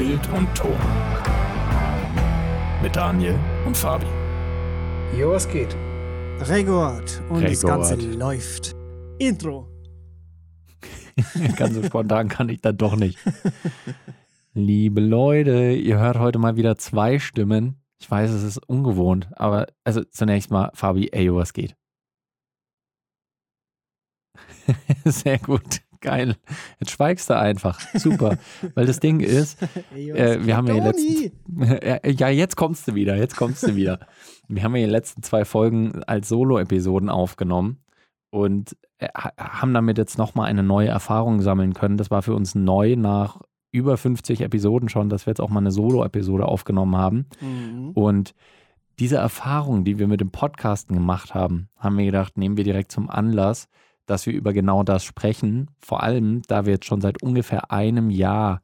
Bild und Ton. Mit Daniel und Fabi. Jo, was geht? Regord. Und das Regord. Ganze läuft. Intro. Ganz so spontan kann ich dann doch nicht. Liebe Leute, ihr hört heute mal wieder zwei Stimmen. Ich weiß, es ist ungewohnt, aber also zunächst mal, Fabi, ey, was geht? Sehr gut, geil. Jetzt schweigst du einfach. Super. Weil das Ding ist, Äh, wir haben ja die letzten, ja, jetzt kommst du wieder, jetzt kommst du wieder. Wir haben ja die letzten zwei Folgen als Solo-Episoden aufgenommen und äh, ha- haben damit jetzt nochmal eine neue Erfahrung sammeln können. Das war für uns neu nach über 50 Episoden schon, dass wir jetzt auch mal eine Solo-Episode aufgenommen haben. Mhm. Und diese Erfahrung, die wir mit dem Podcasten gemacht haben, haben wir gedacht, nehmen wir direkt zum Anlass, dass wir über genau das sprechen. Vor allem, da wir jetzt schon seit ungefähr einem Jahr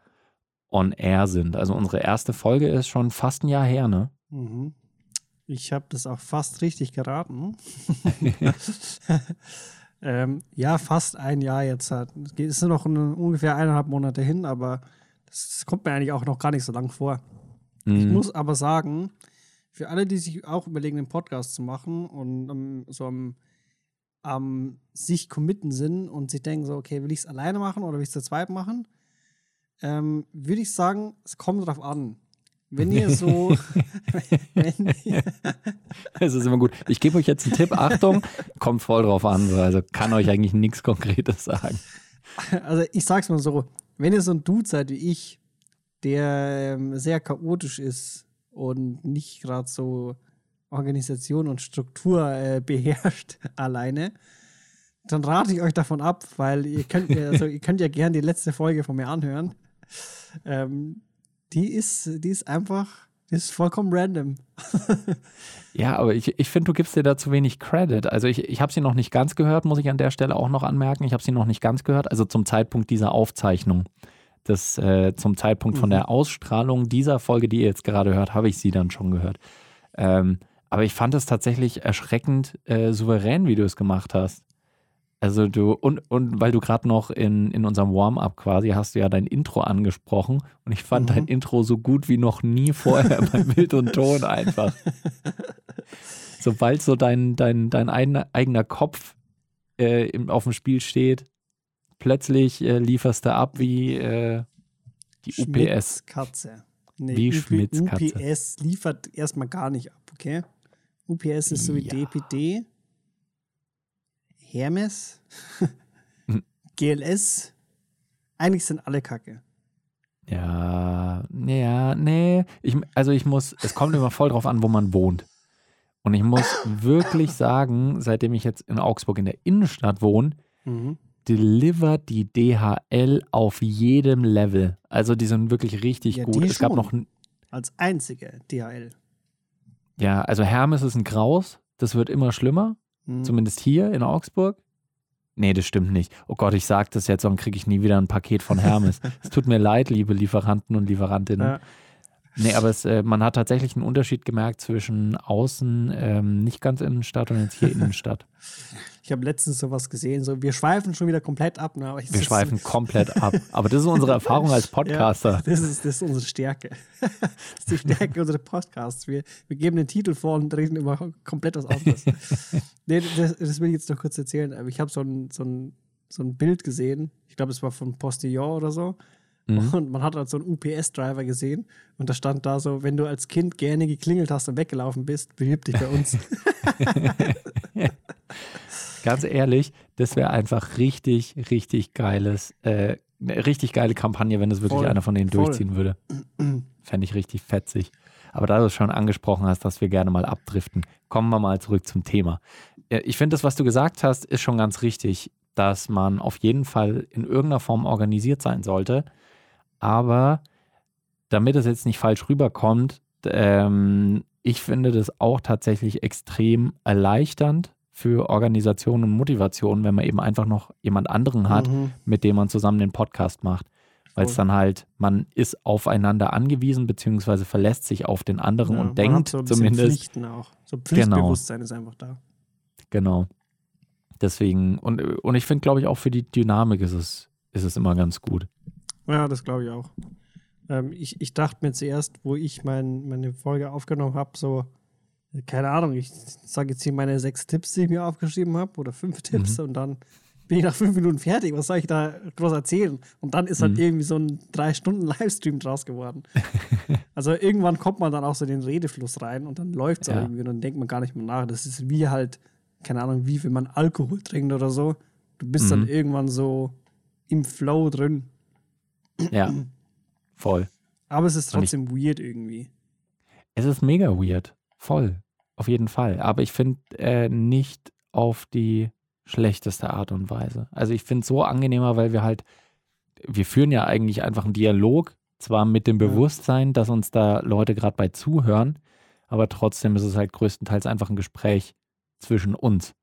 on air sind. Also unsere erste Folge ist schon fast ein Jahr her, ne? Mhm. Ich habe das auch fast richtig geraten. ähm, ja, fast ein Jahr jetzt. Hat. Es sind noch ein- ungefähr eineinhalb Monate hin, aber das kommt mir eigentlich auch noch gar nicht so lang vor. Ich Mhm. muss aber sagen, für alle, die sich auch überlegen, einen Podcast zu machen und ähm, so am, am sich committen sind und sich denken so, okay, will ich es alleine machen oder will ich es zu zweit machen, ähm, würde ich sagen, es kommt drauf an. Wenn ihr so, wenn ihr, Das ist immer gut. Ich gebe euch jetzt einen Tipp. Achtung, kommt voll drauf an. so. Also kann euch eigentlich nichts Konkretes sagen. also ich sag's mal so, wenn ihr so ein Dude seid wie ich, der ähm, sehr chaotisch ist und nicht gerade so Organisation und Struktur äh, beherrscht alleine, dann rate ich euch davon ab, weil ihr könnt, mir- also ihr könnt ja gerne die letzte Folge von mir anhören. Ähm, die ist, die ist einfach, die ist vollkommen random. Ja, aber ich, ich finde, du gibst dir da zu wenig Credit. Also ich, ich habe sie noch nicht ganz gehört, muss ich an der Stelle auch noch anmerken. Ich habe sie noch nicht ganz gehört. Also zum Zeitpunkt dieser Aufzeichnung. Das, äh, zum Zeitpunkt von Mhm. der Ausstrahlung dieser Folge, die ihr jetzt gerade hört, habe ich sie dann schon gehört. Ähm, aber ich fand es tatsächlich erschreckend äh, souverän, wie du es gemacht hast. Also du, und, und weil du gerade noch in, in unserem Warm-up quasi hast du ja dein Intro angesprochen und ich fand Mhm. dein Intro so gut wie noch nie vorher bei Bild und Ton einfach. Sobald so dein, dein, dein eigener, Kopf äh, im, auf dem Spiel steht, plötzlich äh, lieferst du ab wie äh, die UPS. Schmitz Katze. Nee, Wie UP Schmitz Katze. UPS liefert erstmal gar nicht ab, okay? UPS ist so wie Ja. DPD, Hermes, Hm. GLS. Eigentlich sind alle Kacke. Ja, ja, nee. Ich, also ich muss, es kommt immer voll drauf an, wo man wohnt. Und ich muss wirklich sagen, seitdem ich jetzt in Augsburg in der Innenstadt wohne, Mhm. delivert die DHL auf jedem Level. Also die sind wirklich richtig Ja, gut. Es gab noch, Als einzige DHL. Ja, also Hermes ist ein Graus. Das wird immer schlimmer. Mhm. Zumindest hier in Augsburg. Nee, das stimmt nicht. Oh Gott, ich sage das jetzt, sonst kriege ich nie wieder ein Paket von Hermes. es tut mir leid, liebe Lieferanten und Lieferantinnen. Ja. Nee, aber es, äh, man hat tatsächlich einen Unterschied gemerkt zwischen außen, ähm, nicht ganz Innenstadt und jetzt hier Innenstadt. Ich habe letztens sowas gesehen, so wir schweifen schon wieder komplett ab. Ne? Wir schweifen komplett ab. Aber das ist unsere Erfahrung als Podcaster. Ja, das, ist, das ist unsere Stärke. das ist die Stärke unseres Podcasts. Wir, wir geben den Titel vor und reden über komplett was anderes. nee, das, das will ich jetzt noch kurz erzählen. Ich habe so ein, so, ein, so ein Bild gesehen. Ich glaube, es war von Postillon oder so. Mhm. Und man hat halt so einen UPS-Driver gesehen. Und da stand da so: Wenn du als Kind gerne geklingelt hast und weggelaufen bist, bewirb dich bei uns. Ganz ehrlich, das wäre einfach richtig, richtig geiles, äh, eine richtig geile Kampagne, wenn das wirklich Voll, einer von denen voll. durchziehen würde. Fände ich richtig fetzig. Aber da du es schon angesprochen hast, dass wir gerne mal abdriften, kommen wir mal zurück zum Thema. Ich finde, das, was du gesagt hast, ist schon ganz richtig, dass man auf jeden Fall in irgendeiner Form organisiert sein sollte. Aber damit es jetzt nicht falsch rüberkommt, ähm, ich finde das auch tatsächlich extrem erleichternd für Organisation und Motivation, wenn man eben einfach noch jemand anderen hat, Mhm. mit dem man zusammen den Podcast macht. Weil es dann halt, man ist aufeinander angewiesen, beziehungsweise verlässt sich auf den anderen Ja, und denkt so zumindest, Pflichten auch. So Pflichtbewusstsein ist einfach da. genau. Deswegen, und, und ich finde, glaube ich, auch für die Dynamik ist es, ist es immer ganz gut. Ja, das glaube ich auch. Ähm, ich, ich dachte mir zuerst, wo ich mein, meine Folge aufgenommen habe, so, keine Ahnung, ich sage jetzt hier meine sechs Tipps, die ich mir aufgeschrieben habe, oder fünf Tipps, mhm. und dann bin ich nach fünf Minuten fertig. Was soll ich da groß erzählen? Und dann ist halt mhm. irgendwie so ein drei Stunden Livestream draus geworden. also irgendwann kommt man dann auch so in den Redefluss rein und dann läuft es ja. irgendwie und dann denkt man gar nicht mehr nach. Das ist wie halt, keine Ahnung, wie wenn man Alkohol trinkt oder so. Du bist mhm. dann irgendwann so im Flow drin. Ja, voll. Aber es ist trotzdem ich, weird irgendwie. Es ist mega weird. Voll. Auf jeden Fall. Aber ich finde äh, nicht auf die schlechteste Art und Weise. Also ich finde es so angenehmer, weil wir halt, wir führen ja eigentlich einfach einen Dialog, zwar mit dem Bewusstsein, dass uns da Leute gerade bei zuhören, aber trotzdem ist es halt größtenteils einfach ein Gespräch zwischen uns.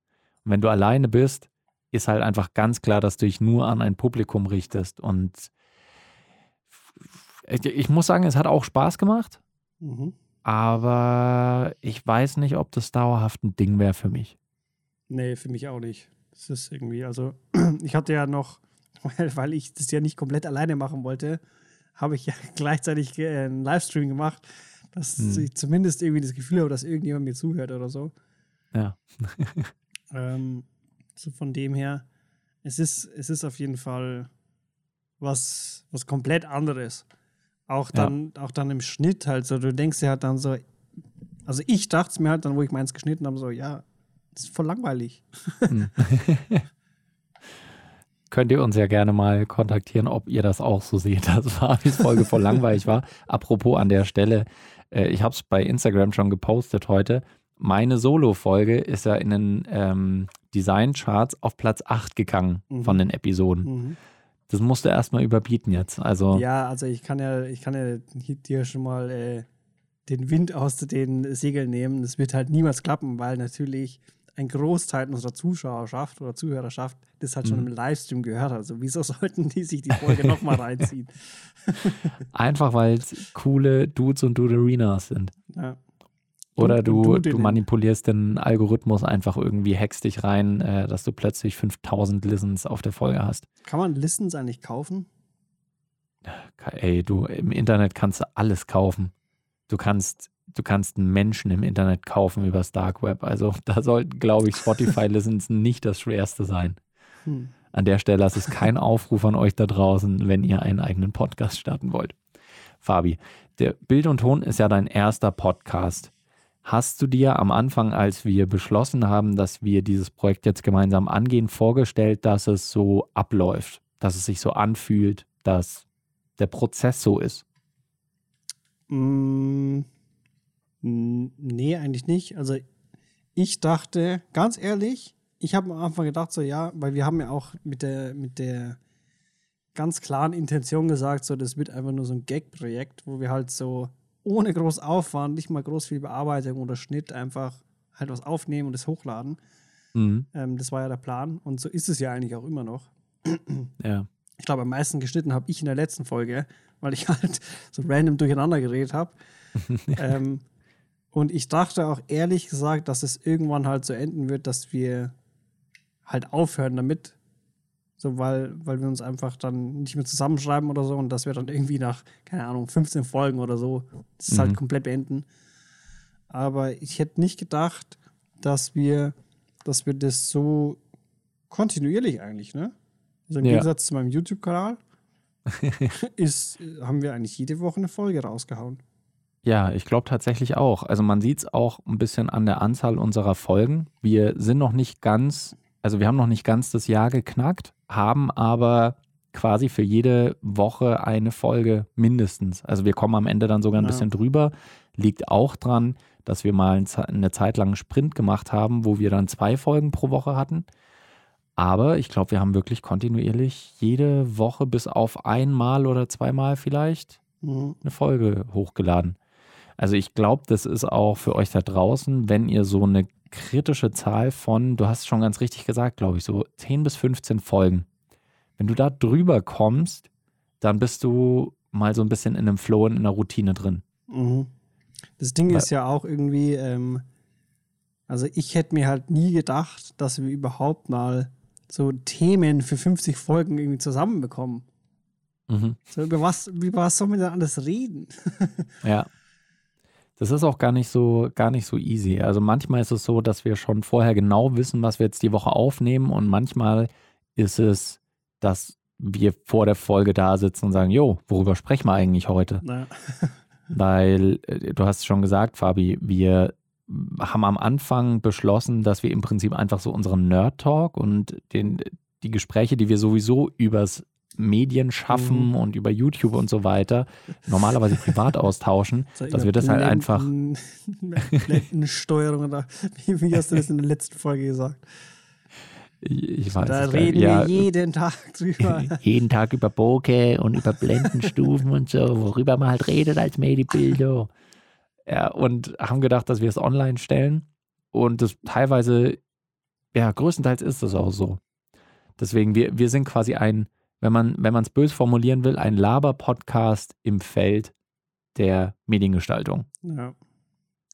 Und wenn du alleine bist, ist halt einfach ganz klar, dass du dich nur an ein Publikum richtest. Und ich muss sagen, es hat auch Spaß gemacht, mhm. aber ich weiß nicht, ob das dauerhaft ein Ding wäre für mich. Nee, für mich auch nicht. Das ist irgendwie, also ich hatte ja noch, weil ich das ja nicht komplett alleine machen wollte, habe ich ja gleichzeitig äh, einen Livestream gemacht, dass hm. ich zumindest irgendwie das Gefühl habe, dass irgendjemand mir zuhört oder so. Ja. ähm, so von dem her, es ist, es ist auf jeden Fall was, was komplett anderes. Auch dann, ja. auch dann im Schnitt halt so, du denkst ja halt dann so, also ich dachte es mir halt dann, wo ich meins geschnitten habe, so, ja, das ist voll langweilig. Hm. Könnt ihr uns ja gerne mal kontaktieren, ob ihr das auch so seht, dass Fabis Folge voll langweilig war. Apropos an der Stelle, äh, ich habe es bei Instagram schon gepostet heute. Meine Solo-Folge ist ja in den ähm, Design-Charts auf Platz 8 gegangen mhm. von den Episoden. Mhm. Das musst du erstmal überbieten jetzt. Also ja, also ich kann ja, ich kann ja dir schon mal äh, den Wind aus den Segeln nehmen. Das wird halt niemals klappen, weil natürlich ein Großteil unserer Zuschauerschaft oder Zuhörerschaft das halt schon mhm. im Livestream gehört hat. Also wieso sollten die sich die Folge nochmal reinziehen? Einfach weil es coole Dudes und Duderinas sind. Ja. Oder du, du manipulierst den Algorithmus einfach irgendwie, hackst dich rein, äh, dass du plötzlich 5000 Listens auf der Folge hast. Kann man Listens eigentlich kaufen? Ey, du, im Internet kannst du alles kaufen. Du kannst du kannst einen Menschen im Internet kaufen übers Dark Web. Also da sollten, glaube ich, Spotify-Listensen nicht das Schwerste sein. Hm. An der Stelle ist es kein Aufruf an euch da draußen, wenn ihr einen eigenen Podcast starten wollt. Fabi, der Bild und Ton ist ja dein erster Podcast. Hast du dir am Anfang, als wir beschlossen haben, dass wir dieses Projekt jetzt gemeinsam angehen, vorgestellt, dass es so abläuft, dass es sich so anfühlt, dass der Prozess so ist? Mm, Nee, eigentlich nicht. Also ich dachte, ganz ehrlich, ich habe am Anfang gedacht, so ja, weil wir haben ja auch mit der, mit der ganz klaren Intention gesagt, so das wird einfach nur so ein Gag-Projekt, wo wir halt so ohne groß Aufwand, nicht mal groß viel Bearbeitung oder Schnitt, einfach halt was aufnehmen und es hochladen. Mhm. Ähm, das war ja der Plan und so ist es ja eigentlich auch immer noch. Ja. Ich glaube, am meisten geschnitten habe ich in der letzten Folge, weil ich halt so random durcheinander geredet habe. ähm, und ich dachte auch ehrlich gesagt, dass es irgendwann halt so enden wird, dass wir halt aufhören damit. So, weil, weil wir uns einfach dann nicht mehr zusammenschreiben oder so und dass wir dann irgendwie nach, keine Ahnung, 15 Folgen oder so, das ist halt mhm. halt komplett beenden. Aber ich hätte nicht gedacht, dass wir, dass wir das so kontinuierlich eigentlich, ne? Also im ja. Gegensatz zu meinem YouTube-Kanal ist, haben wir eigentlich jede Woche eine Folge rausgehauen. Ja, ich glaube tatsächlich auch. Also man sieht es auch ein bisschen an der Anzahl unserer Folgen. Wir sind noch nicht ganz, also wir haben noch nicht ganz das Jahr geknackt, haben aber quasi für jede Woche eine Folge mindestens. Also wir kommen am Ende dann sogar ein ja. bisschen drüber. Liegt auch dran, dass wir mal eine Zeit lang einen Sprint gemacht haben, wo wir dann zwei Folgen pro Woche hatten. Aber ich glaube, wir haben wirklich kontinuierlich jede Woche bis auf einmal oder zweimal vielleicht mhm. eine Folge hochgeladen. Also ich glaube, das ist auch für euch da draußen, wenn ihr so eine kritische Zahl von, du hast schon ganz richtig gesagt, glaube ich, so 10 bis 15 Folgen. Wenn du da drüber kommst, dann bist du mal so ein bisschen in einem Flow und in einer Routine drin. Mhm. Das Ding Weil, ist ja auch irgendwie, ähm, also ich hätte mir halt nie gedacht, dass wir überhaupt mal so Themen für 50 Folgen irgendwie zusammenbekommen. Mhm. So, über was, über was soll man denn alles reden? ja. Das ist auch gar nicht so, gar nicht so easy. Also manchmal ist es so, dass wir schon vorher genau wissen, was wir jetzt die Woche aufnehmen und manchmal ist es, dass wir vor der Folge da sitzen und sagen, jo, worüber sprechen wir eigentlich heute? Ja. Weil, äh, du hast schon gesagt, Fabi, wir haben am Anfang beschlossen, dass wir im Prinzip einfach so unseren Nerd-Talk und den, die Gespräche, die wir sowieso übers Medien schaffen mhm. und über YouTube und so weiter normalerweise privat austauschen, so dass wir das halt einfach. Blendensteuerung oder wie, wie hast du das in der letzten Folge gesagt? Ich weiß da reden wir jeden Tag drüber. jeden Tag über Bokeh und über Blendenstufen und so, worüber man halt redet als Medibilder. Ja, und haben gedacht, dass wir es online stellen. Und das teilweise, ja, größtenteils ist das auch so. Deswegen, wir, wir sind quasi ein, wenn man wenn es böse formulieren will, ein Laber-Podcast im Feld der Mediengestaltung. Ja.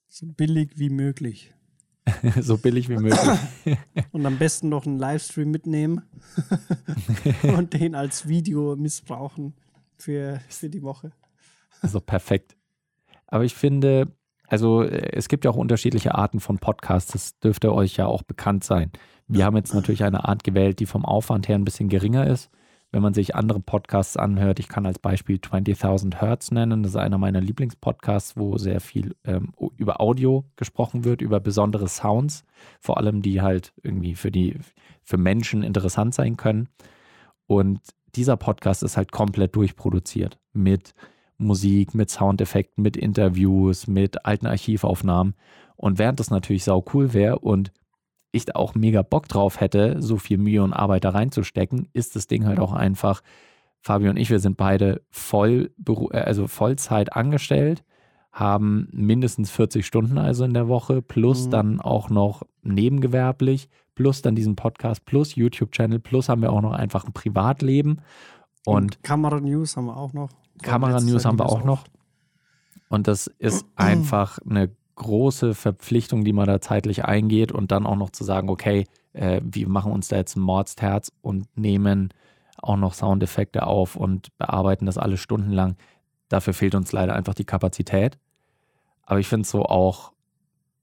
So billig wie möglich. so billig wie möglich. und am besten noch einen Livestream mitnehmen und den als Video missbrauchen für, für die Woche. Also perfekt. Aber ich finde, also es gibt ja auch unterschiedliche Arten von Podcasts, das dürfte euch ja auch bekannt sein. Wir haben jetzt natürlich eine Art gewählt, die vom Aufwand her ein bisschen geringer ist wenn man sich andere Podcasts anhört. Ich kann als Beispiel 20.000 Hertz nennen. Das ist einer meiner Lieblingspodcasts, wo sehr viel ähm, über Audio gesprochen wird, über besondere Sounds, vor allem die halt irgendwie für die für Menschen interessant sein können. Und dieser Podcast ist halt komplett durchproduziert mit Musik, mit Soundeffekten, mit Interviews, mit alten Archivaufnahmen. Und während das natürlich sau cool wäre und ich da auch mega Bock drauf hätte, so viel Mühe und Arbeit da reinzustecken, ist das Ding halt auch einfach. Fabio und ich, wir sind beide voll, äh, also Vollzeit angestellt, haben mindestens 40 Stunden also in der Woche, plus mhm. dann auch noch nebengewerblich, plus dann diesen Podcast, plus YouTube-Channel, plus haben wir auch noch einfach ein Privatleben. Und, und Kamera-News haben wir auch noch. Kamera-News haben wir auch noch. Und das ist einfach eine große Verpflichtung, die man da zeitlich eingeht und dann auch noch zu sagen, okay, äh, wir machen uns da jetzt ein Mordsterz und nehmen auch noch Soundeffekte auf und bearbeiten das alles stundenlang. Dafür fehlt uns leider einfach die Kapazität. Aber ich finde es so auch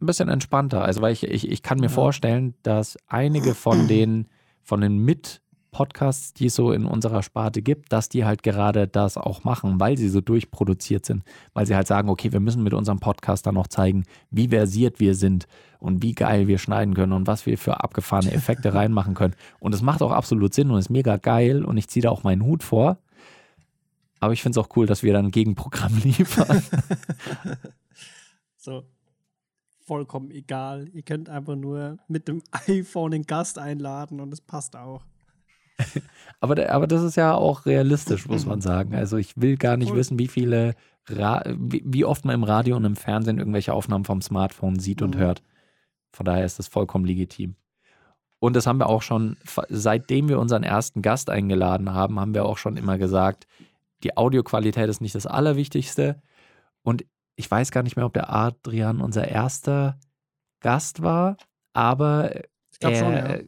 ein bisschen entspannter. Also, weil ich, ich, ich kann mir ja. vorstellen, dass einige von den, von den mit Podcasts, die es so in unserer Sparte gibt, dass die halt gerade das auch machen, weil sie so durchproduziert sind, weil sie halt sagen, okay, wir müssen mit unserem Podcast dann noch zeigen, wie versiert wir sind und wie geil wir schneiden können und was wir für abgefahrene Effekte reinmachen können. Und es macht auch absolut Sinn und ist mega geil und ich ziehe da auch meinen Hut vor. Aber ich finde es auch cool, dass wir dann ein Gegenprogramm liefern. so, vollkommen egal. Ihr könnt einfach nur mit dem iPhone den Gast einladen und es passt auch. aber, aber das ist ja auch realistisch, muss man sagen. Also ich will gar nicht wissen, wie viele, Ra wie, wie, oft man im Radio und im Fernsehen irgendwelche Aufnahmen vom Smartphone sieht und mhm. hört. Von daher ist das vollkommen legitim. Und das haben wir auch schon, seitdem wir unseren ersten Gast eingeladen haben, haben wir auch schon immer gesagt, die Audioqualität ist nicht das Allerwichtigste. Und ich weiß gar nicht mehr, ob der Adrian unser erster Gast war, aber er, schon, ja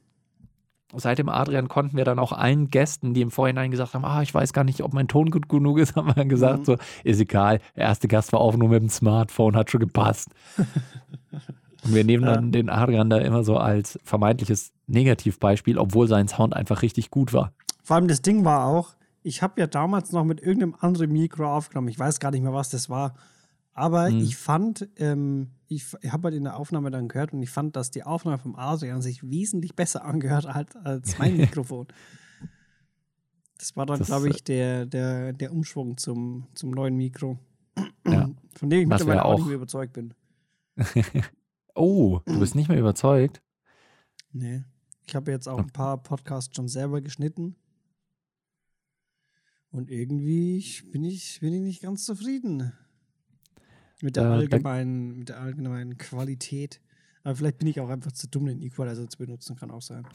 seit dem Adrian konnten wir dann auch allen Gästen, die im Vorhinein gesagt haben, ah, ich weiß gar nicht, ob mein Ton gut genug ist, haben wir dann gesagt, mhm. so, ist egal, der erste Gast war aufgenommen mit dem Smartphone, hat schon gepasst. Und wir nehmen dann den Adrian da immer so als vermeintliches Negativbeispiel, obwohl sein Sound einfach richtig gut war. Vor allem das Ding war auch, ich habe ja damals noch mit irgendeinem anderen Mikro aufgenommen. Ich weiß gar nicht mehr, was das war. Aber mhm. ich fand, ähm, ich, ich habe halt in der Aufnahme dann gehört und ich fand, dass die Aufnahme vom Adrian sich wesentlich besser angehört hat als mein Mikrofon. Das war dann, glaube ich, der, der, der Umschwung zum, zum neuen Mikro. Ja. Von dem ich Was mittlerweile auch, auch nicht mehr überzeugt bin. oh, du bist nicht mehr überzeugt? Nee. Ich habe jetzt auch ein paar Podcasts schon selber geschnitten. Und irgendwie bin ich, bin ich nicht ganz zufrieden. Mit der, allgemeinen, mit der allgemeinen Qualität. Aber vielleicht bin ich auch einfach zu dumm, den Equalizer zu benutzen, kann auch sein.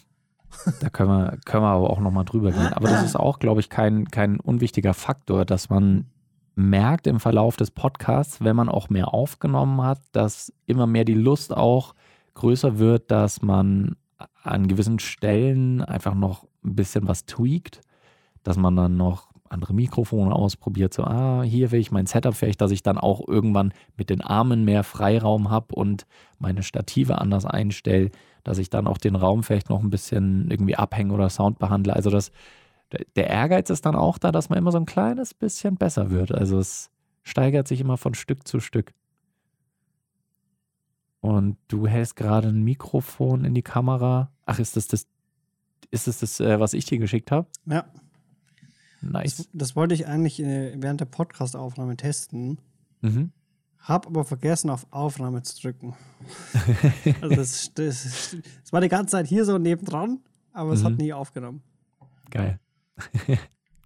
Da können wir, können wir aber auch nochmal drüber gehen. Aber das ist auch, glaube ich, kein, kein unwichtiger Faktor, dass man merkt im Verlauf des Podcasts, wenn man auch mehr aufgenommen hat, dass immer mehr die Lust auch größer wird, dass man an gewissen Stellen einfach noch ein bisschen was tweakt, dass man dann noch andere Mikrofone ausprobiert, so, ah, hier will ich mein Setup vielleicht, dass ich dann auch irgendwann mit den Armen mehr Freiraum habe und meine Stative anders einstelle, dass ich dann auch den Raum vielleicht noch ein bisschen irgendwie abhänge oder Sound behandle. Also das, der Ehrgeiz ist dann auch da, dass man immer so ein kleines bisschen besser wird. Also es steigert sich immer von Stück zu Stück. Und du hältst gerade ein Mikrofon in die Kamera. Ach, ist das das, ist das, das äh, was ich dir geschickt habe? Ja. Nice. Das, das wollte ich eigentlich äh, während der Podcast-Aufnahme testen. Mhm. Hab aber vergessen, auf Aufnahme zu drücken. also das, das, das war die ganze Zeit hier so nebendran, aber es hat Mhm. nie aufgenommen. Geil.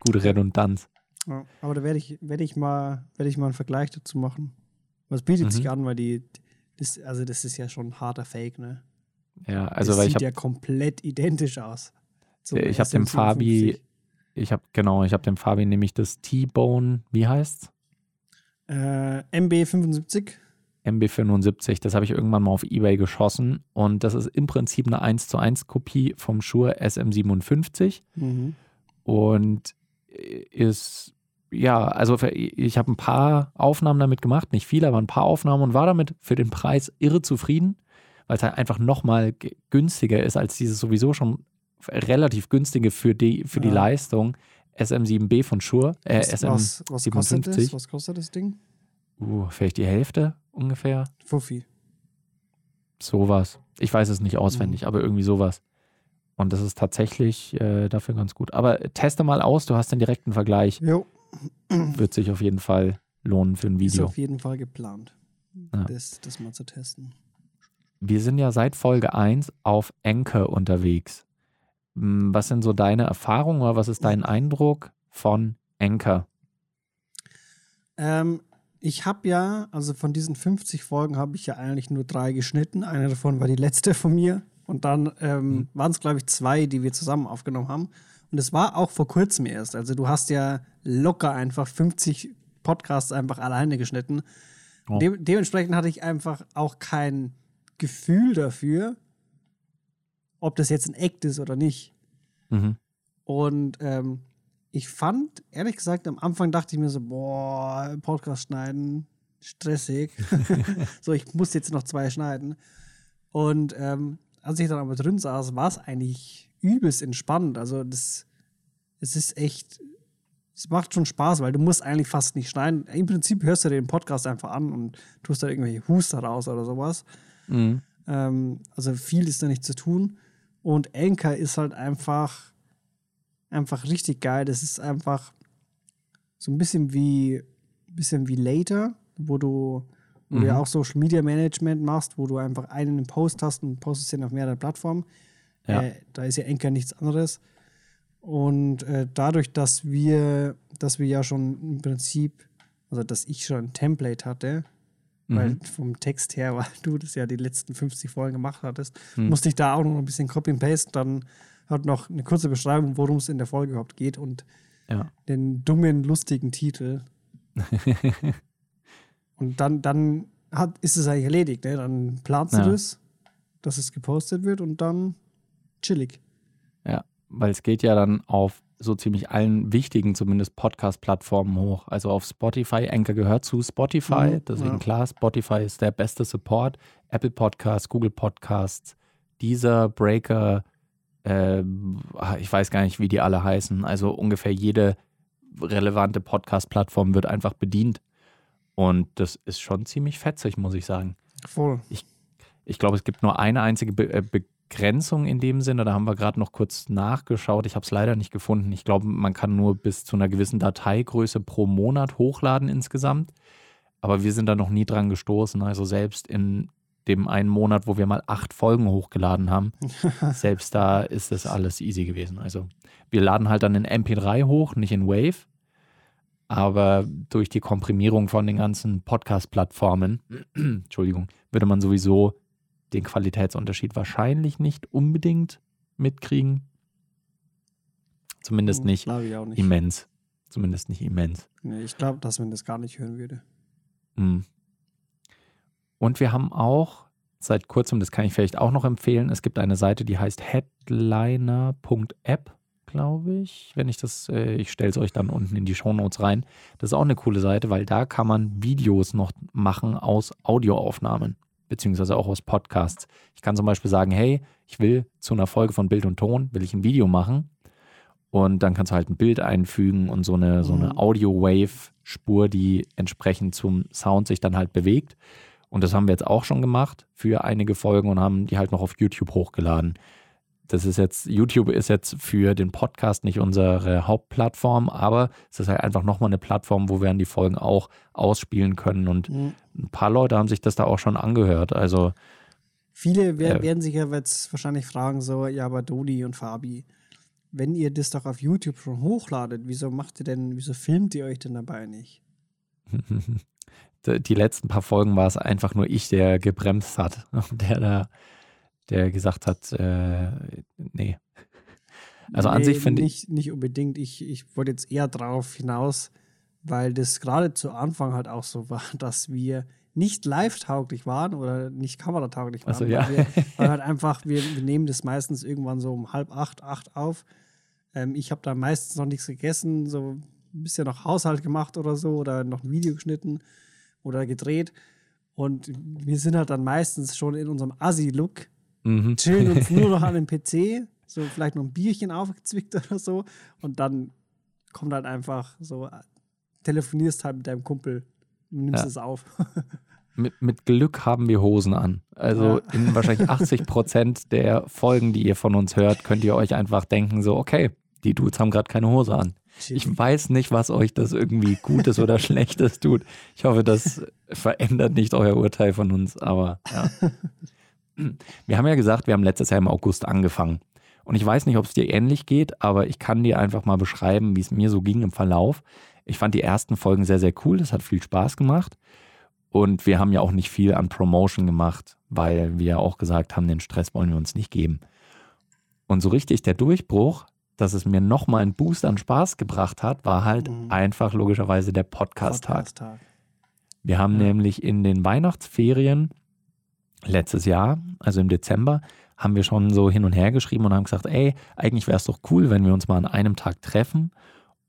Gute Redundanz. Ja, aber da werde ich, werde ich mal, werde ich mal einen Vergleich dazu machen. Was bietet Mhm. sich an, weil die, das, also das ist ja schon ein harter Fake, ne? Ja, also das weil ich sieht habe ja komplett identisch aus. Ich hab dem SM57. Fabi- ich habe genau, ich habe dem Fabi nämlich das T-Bone, wie heißt's? Äh, MB75. MB75, das habe ich irgendwann mal auf Ebay geschossen und das ist im Prinzip eine 1 zu 1 Kopie vom Shure SM57 Mhm. und ist ja, also ich habe ein paar Aufnahmen damit gemacht, nicht viele, aber ein paar Aufnahmen und war damit für den Preis irre zufrieden, weil es halt einfach nochmal günstiger ist als dieses sowieso schon relativ günstige für die, für die Ja. Leistung SM7B von Shure, äh, Was, was, was kostet das? SM57. Was kostet das Ding? Uh, vielleicht die Hälfte ungefähr. Fuffi. Sowas. Ich weiß es nicht auswendig, aber irgendwie sowas. Und das ist tatsächlich äh, dafür ganz gut. Aber teste mal aus, du hast den direkten Vergleich. Jo, Wird sich auf jeden Fall lohnen für ein ist Video. auf jeden Fall geplant, Ja. das, das mal zu testen. Wir sind ja seit Folge 1 auf Anchor unterwegs. Hm, Was sind so deine Erfahrungen oder was ist dein Eindruck von Anchor? Ähm, ich habe ja, also von diesen 50 Folgen habe ich ja eigentlich nur drei geschnitten. Eine davon war die letzte von mir. Und dann ähm, Mhm. waren es, glaube ich, zwei, die wir zusammen aufgenommen haben. Und es war auch vor kurzem erst. Also du hast ja locker einfach 50 Podcasts einfach alleine geschnitten. Oh. Dem, dementsprechend hatte ich einfach auch kein Gefühl dafür, ob das jetzt ein Act ist oder nicht. Mhm. Und ähm, ich fand, ehrlich gesagt, am Anfang dachte ich mir so, boah, Podcast schneiden, stressig. so, ich muss jetzt noch zwei schneiden. Und ähm, als ich dann aber drin saß, war es eigentlich übelst entspannt. Also das, es ist echt, es macht schon Spaß, weil du musst eigentlich fast nicht schneiden. Im Prinzip hörst du dir den Podcast einfach an und tust da irgendwelche Huster raus oder sowas. Mhm. Ähm, also viel ist da nicht zu tun. Und Anchor ist halt einfach, einfach richtig geil. Das ist einfach so ein bisschen wie, bisschen wie Later, wo du, wo du ja Mhm. auch Social Media Management machst, wo du einfach einen Post hast und postest den auf mehreren Plattformen. Ja. Äh, da ist ja Anchor nichts anderes. Und äh, dadurch, dass wir, dass wir ja schon im Prinzip, also dass ich schon ein Template hatte, weil Mhm. vom Text her, weil du das ja die letzten 50 Folgen gemacht hattest, Mhm. musste ich da auch noch ein bisschen Copy and Paste, dann hat noch eine kurze Beschreibung, worum es in der Folge überhaupt geht und Ja. den dummen, lustigen Titel. und dann, dann hat, ist es eigentlich erledigt. Ne? Dann planst du Ja. das, dass es gepostet wird und dann chillig. Ja, weil es geht ja dann auf so ziemlich allen wichtigen, zumindest Podcast-Plattformen hoch. Also auf Spotify, Anchor gehört zu Spotify, Mhm, deswegen ja. klar, Spotify ist der beste Support. Apple Podcasts, Google Podcasts, dieser Breaker, äh, ich weiß gar nicht, wie die alle heißen. Also ungefähr jede relevante Podcast-Plattform wird einfach bedient. Und das ist schon ziemlich fetzig, muss ich sagen. Voll. Ich glaube, es gibt nur eine einzige Be äh, Begrenzung in dem Sinne. Da haben wir gerade noch kurz nachgeschaut. Ich habe es leider nicht gefunden. Ich glaube, man kann nur bis zu einer gewissen Dateigröße pro Monat hochladen insgesamt. Aber wir sind da noch nie dran gestoßen. Also selbst in dem einen Monat, wo wir mal acht Folgen hochgeladen haben, selbst da ist das alles easy gewesen. Also wir laden halt dann in MP3 hoch, nicht in Wave. Aber durch die Komprimierung von den ganzen Podcast-Plattformen, Entschuldigung, würde man sowieso den Qualitätsunterschied wahrscheinlich nicht unbedingt mitkriegen. Zumindest nicht ich auch nicht. immens. Zumindest nicht immens. Nee, ich glaube, dass man das gar nicht hören würde. Mm. Und wir haben auch seit kurzem, das kann ich vielleicht auch noch empfehlen, es gibt eine Seite, die heißt headliner.app. glaube ich. Wenn ich das, äh, ich stelle es euch dann unten in die Shownotes rein. Das ist auch eine coole Seite, weil da kann man Videos noch machen aus Audioaufnahmen, beziehungsweise auch aus Podcasts. Ich kann zum Beispiel sagen, hey, ich will zu einer Folge von Bild und Ton, will ich ein Video machen. Und dann kannst du halt ein Bild einfügen und so eine, so eine Mhm. Audio-Wave-Spur, die entsprechend zum Sound sich dann halt bewegt. Und das haben wir jetzt auch schon gemacht für einige Folgen und haben die halt noch auf YouTube hochgeladen. Das ist jetzt, YouTube ist jetzt für den Podcast nicht unsere Hauptplattform, aber es ist halt einfach nochmal eine Plattform, wo wir dann die Folgen auch ausspielen können. Und Mhm. ein paar Leute haben sich das da auch schon angehört. Also, Viele wer Ja. werden sich ja jetzt wahrscheinlich fragen, so, ja, aber Dodi und Fabi, wenn ihr das doch auf YouTube schon hochladet, wieso macht ihr denn, wieso filmt ihr euch denn dabei nicht? die letzten paar Folgen war es einfach nur ich, der gebremst hat. Der da, der gesagt hat, äh, nee. Also an Nee, sich finde ich, nicht, unbedingt. Ich, ich wollte jetzt eher darauf hinaus, weil das gerade zu Anfang halt auch so war, dass wir nicht live-tauglich waren oder nicht kameratauglich waren. Ach so, weil ja. wir, weil halt einfach, wir, wir nehmen das meistens irgendwann so um halb acht, acht auf. Ähm, ich habe da meistens noch nichts gegessen, so ein bisschen noch Haushalt gemacht oder so oder noch ein Video geschnitten oder gedreht. Und wir sind halt dann meistens schon in unserem Assi-Look mhm. chillen uns nur noch an dem PC, so vielleicht noch ein Bierchen aufgezwickt oder so und dann kommt halt einfach so, telefonierst halt mit deinem Kumpel und nimmst Ja. es auf. mit, mit Glück haben wir Hosen an. Also Ja. in wahrscheinlich 80 Prozent der Folgen, die ihr von uns hört, könnt ihr euch einfach denken, so, okay, die Dudes haben gerade keine Hose an. Ich weiß nicht, was euch das irgendwie Gutes oder Schlechtes tut. Ich hoffe, das verändert nicht euer Urteil von uns, aber ja. Wir haben ja gesagt, wir haben letztes Jahr im August angefangen. Und ich weiß nicht, ob es dir ähnlich geht, aber ich kann dir einfach mal beschreiben, wie es mir so ging im Verlauf. Ich fand die ersten Folgen sehr, sehr cool. Das hat viel Spaß gemacht. Und wir haben ja auch nicht viel an Promotion gemacht, weil wir ja auch gesagt haben, den Stress wollen wir uns nicht geben. Und so richtig der Durchbruch, dass es mir nochmal einen Boost an Spaß gebracht hat, war halt Mhm. einfach logischerweise der Podcast-Tag. Podcast-Tag. Wir haben Ja. nämlich in den Weihnachtsferien letztes Jahr, also im Dezember, haben wir schon so hin und her geschrieben und haben gesagt, ey, eigentlich wäre es doch cool, wenn wir uns mal an einem Tag treffen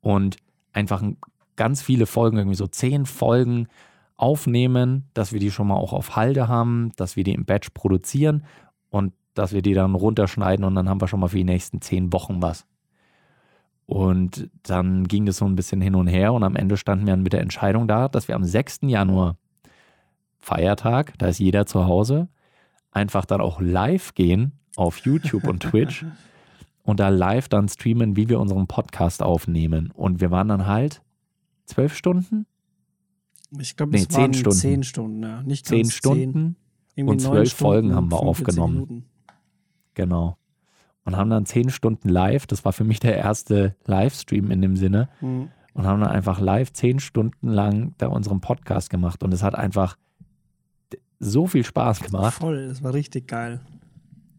und einfach ein- ganz viele Folgen, irgendwie so zehn Folgen aufnehmen, dass wir die schon mal auch auf Halde haben, dass wir die im Batch produzieren und dass wir die dann runterschneiden und dann haben wir schon mal für die nächsten zehn Wochen was. Und dann ging das so ein bisschen hin und her und am Ende standen wir dann mit der Entscheidung da, dass wir am 6. Januar Feiertag, da ist jeder zu Hause, einfach dann auch live gehen auf YouTube und Twitch und da live dann streamen, wie wir unseren Podcast aufnehmen. Und wir waren dann halt zwölf Stunden, Ich glaube, Nee, es zehn waren Stunden. zehn Stunden, ja. Nicht zehn Stunden, irgendwie und zwölf Stunden Folgen haben wir 45 aufgenommen. Minuten. genau. Und haben dann zehn Stunden live, das war für mich der erste Livestream in dem Sinne, Mhm. und haben dann einfach live zehn Stunden lang da unseren Podcast gemacht. Und es hat einfach so viel Spaß gemacht. Voll, das war richtig geil.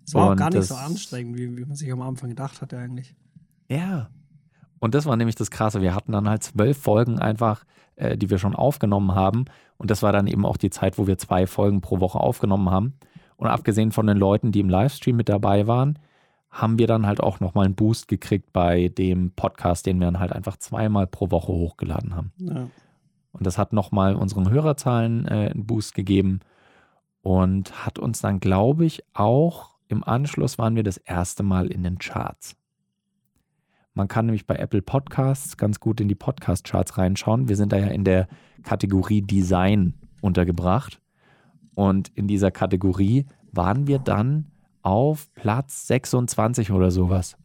Es war auch Und gar nicht so anstrengend, wie, wie man sich am Anfang gedacht hatte eigentlich. Ja. Und das war nämlich das Krasse. Wir hatten dann halt zwölf Folgen einfach, äh, die wir schon aufgenommen haben. Und das war dann eben auch die Zeit, wo wir zwei Folgen pro Woche aufgenommen haben. Und abgesehen von den Leuten, die im Livestream mit dabei waren, haben wir dann halt auch nochmal einen Boost gekriegt bei dem Podcast, den wir dann halt einfach zweimal pro Woche hochgeladen haben. Ja. Und das hat nochmal unseren Hörerzahlen äh, einen Boost gegeben und hat uns dann, glaube ich, auch im Anschluss waren wir das erste Mal in den Charts. Man kann nämlich bei Apple Podcasts ganz gut in die Podcast-Charts reinschauen. Wir sind da ja in der Kategorie Design untergebracht. Und in dieser Kategorie waren wir dann auf Platz 26 oder sowas.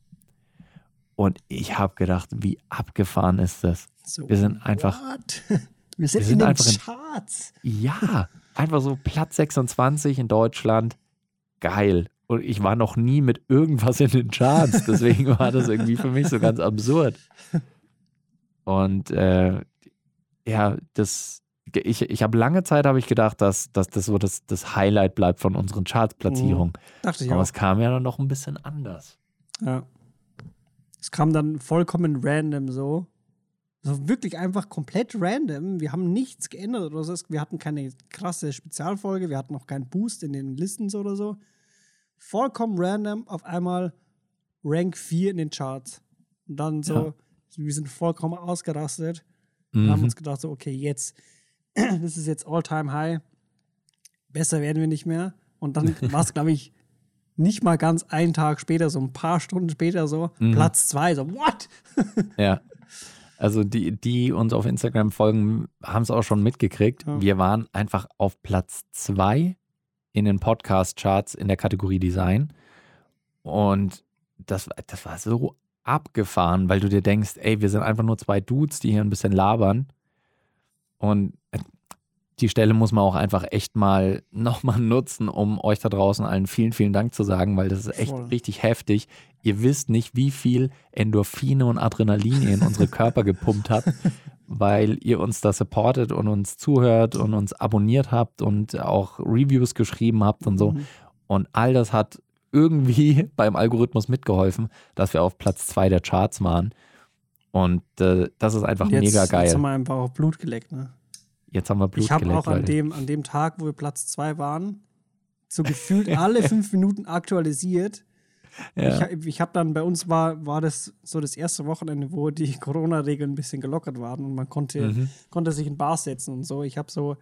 Und ich habe gedacht, wie abgefahren ist das? So, Wir sind einfach- what? Wir sind, sind in den einfach in- Charts. Ja, einfach so Platz 26 in Deutschland. Geil. Und ich war noch nie mit irgendwas in den Charts. Deswegen war das irgendwie für mich so ganz absurd. Und äh, ja, das, ich, ich habe lange Zeit habe ich gedacht, dass, dass das so das, das Highlight bleibt von unseren Charts-Platzierungen. Dachte ich Aber auch. es kam ja dann noch ein bisschen anders. Ja. Es kam dann vollkommen random so. So wirklich einfach komplett random. Wir haben nichts geändert oder so. Wir hatten keine krasse Spezialfolge, wir hatten noch keinen Boost in den Listens oder so. Vollkommen random, auf einmal Rank 4 in den Charts. Und dann so, Ja. wir sind vollkommen ausgerastet. Und haben Mhm. uns gedacht, so, okay, jetzt, das ist jetzt all-time high. Besser werden wir nicht mehr. Und dann war es, glaube ich, nicht mal ganz einen Tag später, so ein paar Stunden später so, Mhm. Platz zwei, so, what? Ja. Also die, die uns auf Instagram folgen, haben es auch schon mitgekriegt. Ja. Wir waren einfach auf Platz zwei in den Podcast-Charts in der Kategorie Design. Und das, das war so abgefahren, weil du dir denkst, ey, wir sind einfach nur zwei Dudes, die hier ein bisschen labern. Und die Stelle muss man auch einfach echt mal nochmal nutzen, um euch da draußen allen vielen, vielen Dank zu sagen, weil das ist echt Voll. richtig heftig. Ihr wisst nicht, wie viel Endorphine und Adrenalin ihr in unsere Körper gepumpt habt, weil ihr uns da supportet und uns zuhört und uns abonniert habt und auch Reviews geschrieben habt und so. Mhm. Und all das hat irgendwie beim Algorithmus mitgeholfen, dass wir auf Platz zwei der Charts waren. Und äh, das ist einfach Jetzt, mega geil. Jetzt haben wir einfach auch Blut geleckt, ne? Jetzt haben wir Blut ich habe auch an Leute. dem, an dem Tag, wo wir Platz zwei waren, so gefühlt alle fünf Minuten aktualisiert. Ja. Ich, ich habe dann, bei uns war, war das so das erste Wochenende, wo die Corona-Regeln ein bisschen gelockert waren und man konnte, Mhm. konnte sich in Bars setzen und so. Ich habe so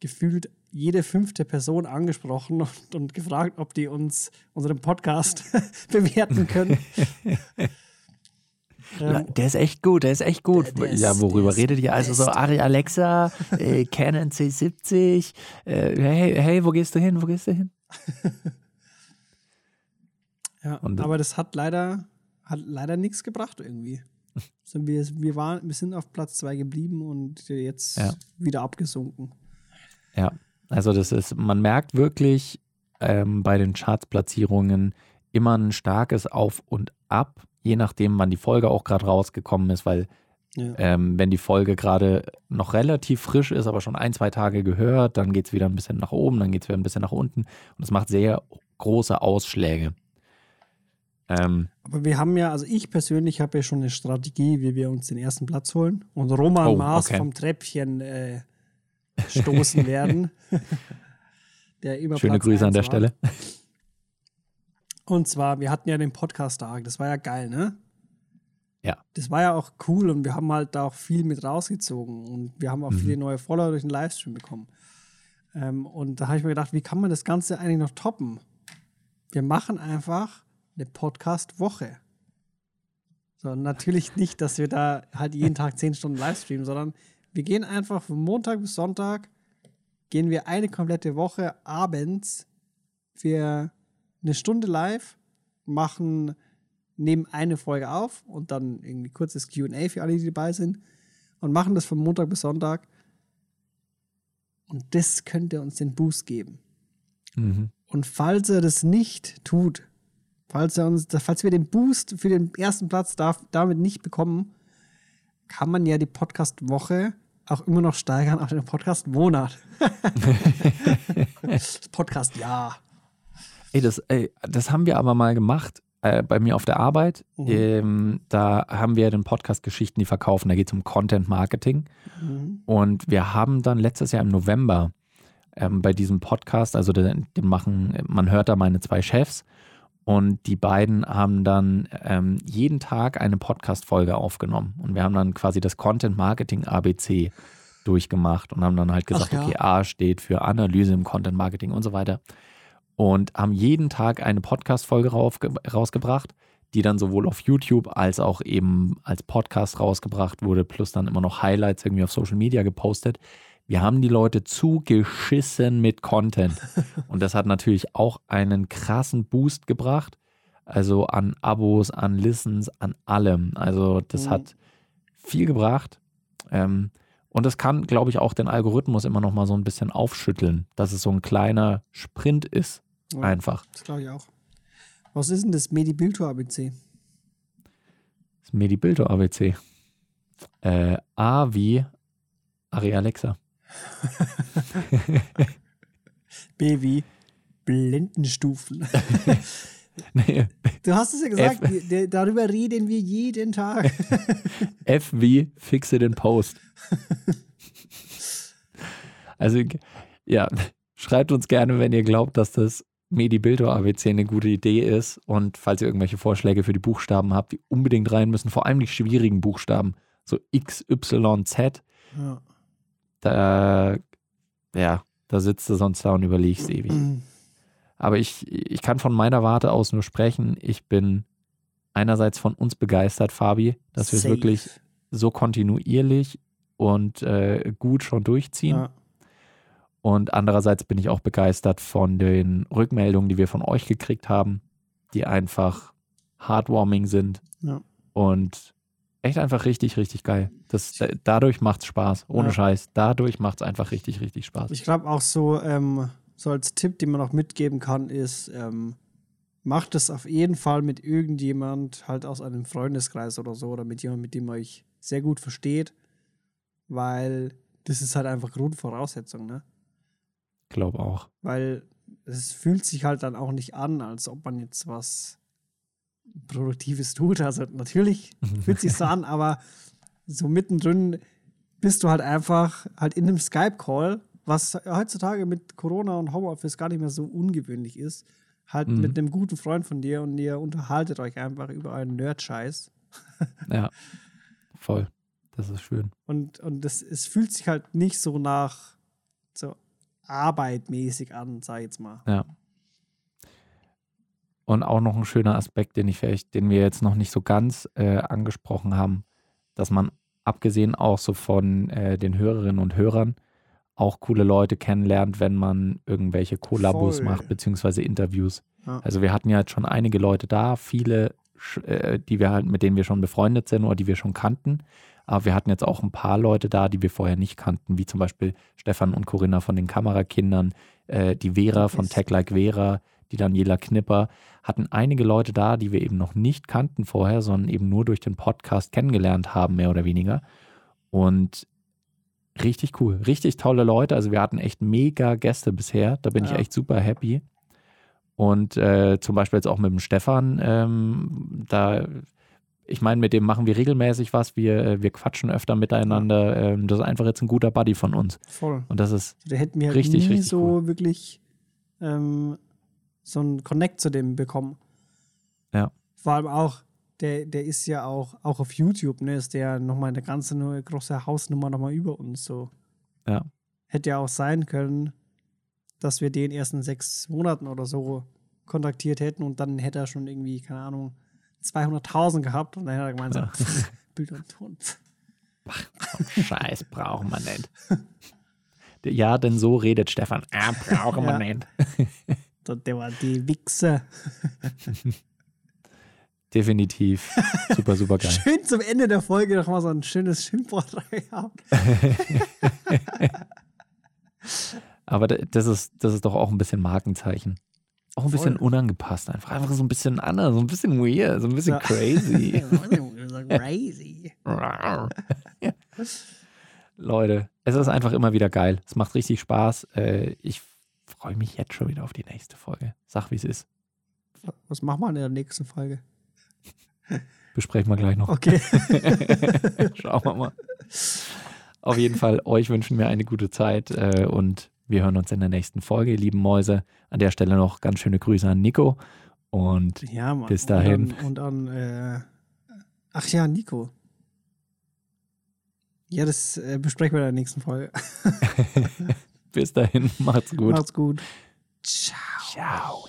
gefühlt jede fünfte Person angesprochen und, und gefragt, ob die uns unseren Podcast bewerten können. Ähm, Der ist echt gut, der ist echt gut. Der- der ist- ja, worüber redet ihr? Also so. Ari Alexa, äh, Canon C70, äh, hey, hey, wo gehst du hin, wo gehst du hin? ja, Und- aber das hat leider, hat leider nichts gebracht irgendwie. Wir, wir, waren, wir sind auf Platz zwei geblieben und jetzt Ja. wieder abgesunken. Ja, also das ist, man merkt wirklich ähm, bei den Chartsplatzierungen immer ein starkes Auf und Ab, je nachdem, wann die Folge auch gerade rausgekommen ist, weil Ja. ähm, wenn die Folge gerade noch relativ frisch ist, aber schon ein, zwei Tage gehört, dann geht es wieder ein bisschen nach oben, dann geht es wieder ein bisschen nach unten und das macht sehr große Ausschläge. Ähm, Aber wir haben ja, also ich persönlich habe ja schon eine Strategie, wie wir uns den ersten Platz holen und Roman Oh, Maas okay. vom Treppchen äh, stoßen werden. der immer schöne Platz Grüße an der war. Stelle. Und zwar, wir hatten ja den Podcast-Tag, das war ja geil, ne? Ja. Das war ja auch cool und wir haben halt da auch viel mit rausgezogen und wir haben auch Mhm. viele neue Follower durch den Livestream bekommen. Ähm, und da habe ich mir gedacht, wie kann man das Ganze eigentlich noch toppen? Wir machen einfach eine Podcast-Woche. So, natürlich nicht, dass wir da halt jeden Tag zehn Stunden Livestreamen, sondern wir gehen einfach von Montag bis Sonntag, gehen wir eine komplette Woche abends für eine Stunde live, machen, nehmen eine Folge auf und dann irgendwie kurzes QA für alle, die dabei sind und machen das von Montag bis Sonntag. Und das könnte uns den Boost geben. Mhm. Und falls er das nicht tut, falls, er uns, falls wir den Boost für den ersten Platz darf, damit nicht bekommen, kann man ja die Podcast-Woche auch immer noch steigern auf den Podcast-Monat. Podcast-Jahr. Ey, das, ey, das haben wir aber mal gemacht äh, bei mir auf der Arbeit. Mhm. Ähm, da haben wir den Podcast Geschichten, die verkaufen. Da geht es um Content Marketing. Mhm. Und wir haben dann letztes Jahr im November ähm, bei diesem Podcast, also den, den machen, man hört da meine zwei Chefs. Und die beiden haben dann ähm, jeden Tag eine Podcast-Folge aufgenommen. Und wir haben dann quasi das Content Marketing ABC durchgemacht und haben dann halt gesagt, Ach ja. okay, A steht für Analyse im Content Marketing und so weiter. Und haben jeden Tag eine Podcast-Folge rausgebracht, die dann sowohl auf YouTube als auch eben als Podcast rausgebracht wurde, plus dann immer noch Highlights irgendwie auf Social Media gepostet. Wir haben die Leute zugeschissen mit Content. Und das hat natürlich auch einen krassen Boost gebracht. Also an Abos, an Listens, an allem. Also das Mhm. hat viel gebracht. Ähm, und das kann, glaube ich, auch den Algorithmus immer noch mal so ein bisschen aufschütteln, dass es so ein kleiner Sprint ist. Ja. Einfach. Das glaube ich auch. Was ist denn das Medibilto ABC? Das Medibildo ABC. Äh, A wie Ari Alexa. B wie Blendenstufen. Nee, Du hast es ja gesagt, F. darüber reden wir jeden Tag. F wie fixe den Post. Also, ja, schreibt uns gerne, wenn ihr glaubt, dass das Medi Bildor ABC eine gute Idee ist und falls ihr irgendwelche Vorschläge für die Buchstaben habt, die unbedingt rein müssen, vor allem die schwierigen Buchstaben, so X, Y, Z, Ja. da, ja, da sitzt du sonst da und überlegst ewig. Aber ich, ich kann von meiner Warte aus nur sprechen. Ich bin einerseits von uns begeistert, Fabi, dass wir es wirklich so kontinuierlich und äh, gut schon durchziehen. Ja. Und andererseits bin ich auch begeistert von den Rückmeldungen, die wir von euch gekriegt haben, die einfach heartwarming sind Ja. und echt einfach richtig, richtig geil. Das, da- dadurch macht es Spaß, ohne Ja. Scheiß. Dadurch macht es einfach richtig, richtig Spaß. Ich glaube auch so, ähm, so als Tipp, den man auch mitgeben kann, ist, ähm, macht es auf jeden Fall mit irgendjemand halt aus einem Freundeskreis oder so oder mit jemandem, mit dem ihr euch sehr gut versteht, weil das ist halt einfach Grundvoraussetzung, ne? Glaube auch. Weil es fühlt sich halt dann auch nicht an, als ob man jetzt was Produktives tut. Also natürlich fühlt sich so an, aber so mittendrin bist du halt einfach halt in einem Skype-Call, was heutzutage mit Corona und Homeoffice gar nicht mehr so ungewöhnlich ist, halt Mhm. mit einem guten Freund von dir und ihr unterhaltet euch einfach über euren Nerd-Scheiß. Ja, voll. Das ist schön. Und, und das, es fühlt sich halt nicht so nach so arbeitmäßig an, sag ich jetzt mal. Ja. Und auch noch ein schöner Aspekt, den ich vielleicht, den wir jetzt noch nicht so ganz äh, angesprochen haben, dass man abgesehen auch so von äh, den Hörerinnen und Hörern auch coole Leute kennenlernt, wenn man irgendwelche Kollabos macht, beziehungsweise Interviews. Ja. Also wir hatten ja jetzt schon einige Leute da, viele, äh, die wir halt, mit denen wir schon befreundet sind oder die wir schon kannten. Aber wir hatten jetzt auch ein paar Leute da, die wir vorher nicht kannten, wie zum Beispiel Stefan und Corinna von den Kamerakindern, äh, die Vera von. Tech Like Vera, die Daniela Knipper, hatten einige Leute da, die wir eben noch nicht kannten vorher, sondern eben nur durch den Podcast kennengelernt haben, mehr oder weniger. Und richtig cool, richtig tolle Leute. Also wir hatten echt mega Gäste bisher. Da bin ich Ja. echt super happy. Und äh, zum Beispiel jetzt auch mit dem Stefan, ähm, da, ich meine, mit dem machen wir regelmäßig was. Wir, äh, wir quatschen öfter miteinander. Ähm, das ist einfach jetzt ein guter Buddy von uns. Voll. Und das ist, hätten wir halt Richtig, nie richtig so wirklich ähm, so einen Connect zu dem bekommen. Ja. Vor allem auch, der, der ist ja auch, auch auf YouTube, ne, ist der nochmal eine ganze neue große Hausnummer nochmal über uns so. Ja. Hätte ja auch sein können, dass wir den erst in sechs Monaten oder so kontaktiert hätten und dann hätte er schon irgendwie, keine Ahnung, 200.000 gehabt und dann hätte er gemeint, so, Bild und Ton. Scheiß brauchen wir nicht. Ja, denn so redet Stefan. Ah, brauchen wir Ja. nicht. Der, war die Wichse. Definitiv. Super, super geil. Schön zum Ende der Folge noch mal so ein schönes Schimpfwort reingehauen. Aber das ist, das ist doch auch ein bisschen Markenzeichen. Auch ein bisschen Voll. unangepasst einfach. Einfach so ein bisschen anders, so ein bisschen weird, so ein bisschen Ja. crazy. Crazy. Ja. Leute, es ist einfach immer wieder geil. Es macht richtig Spaß. Äh, Ich freue mich jetzt schon wieder auf die nächste Folge. Sag, wie es ist. Was machen wir in der nächsten Folge? Besprechen wir gleich noch. Okay. Schauen wir mal. Auf jeden Fall, euch wünschen wir eine gute Zeit äh, und wir hören uns in der nächsten Folge, lieben Mäuse. An der Stelle noch ganz schöne Grüße an Nico und Ja, Mann. Bis dahin. Und an, und an äh, ach ja, Nico. Ja, das äh, besprechen wir in der nächsten Folge. bis dahin, macht's gut. Macht's gut. Ciao. Ciao.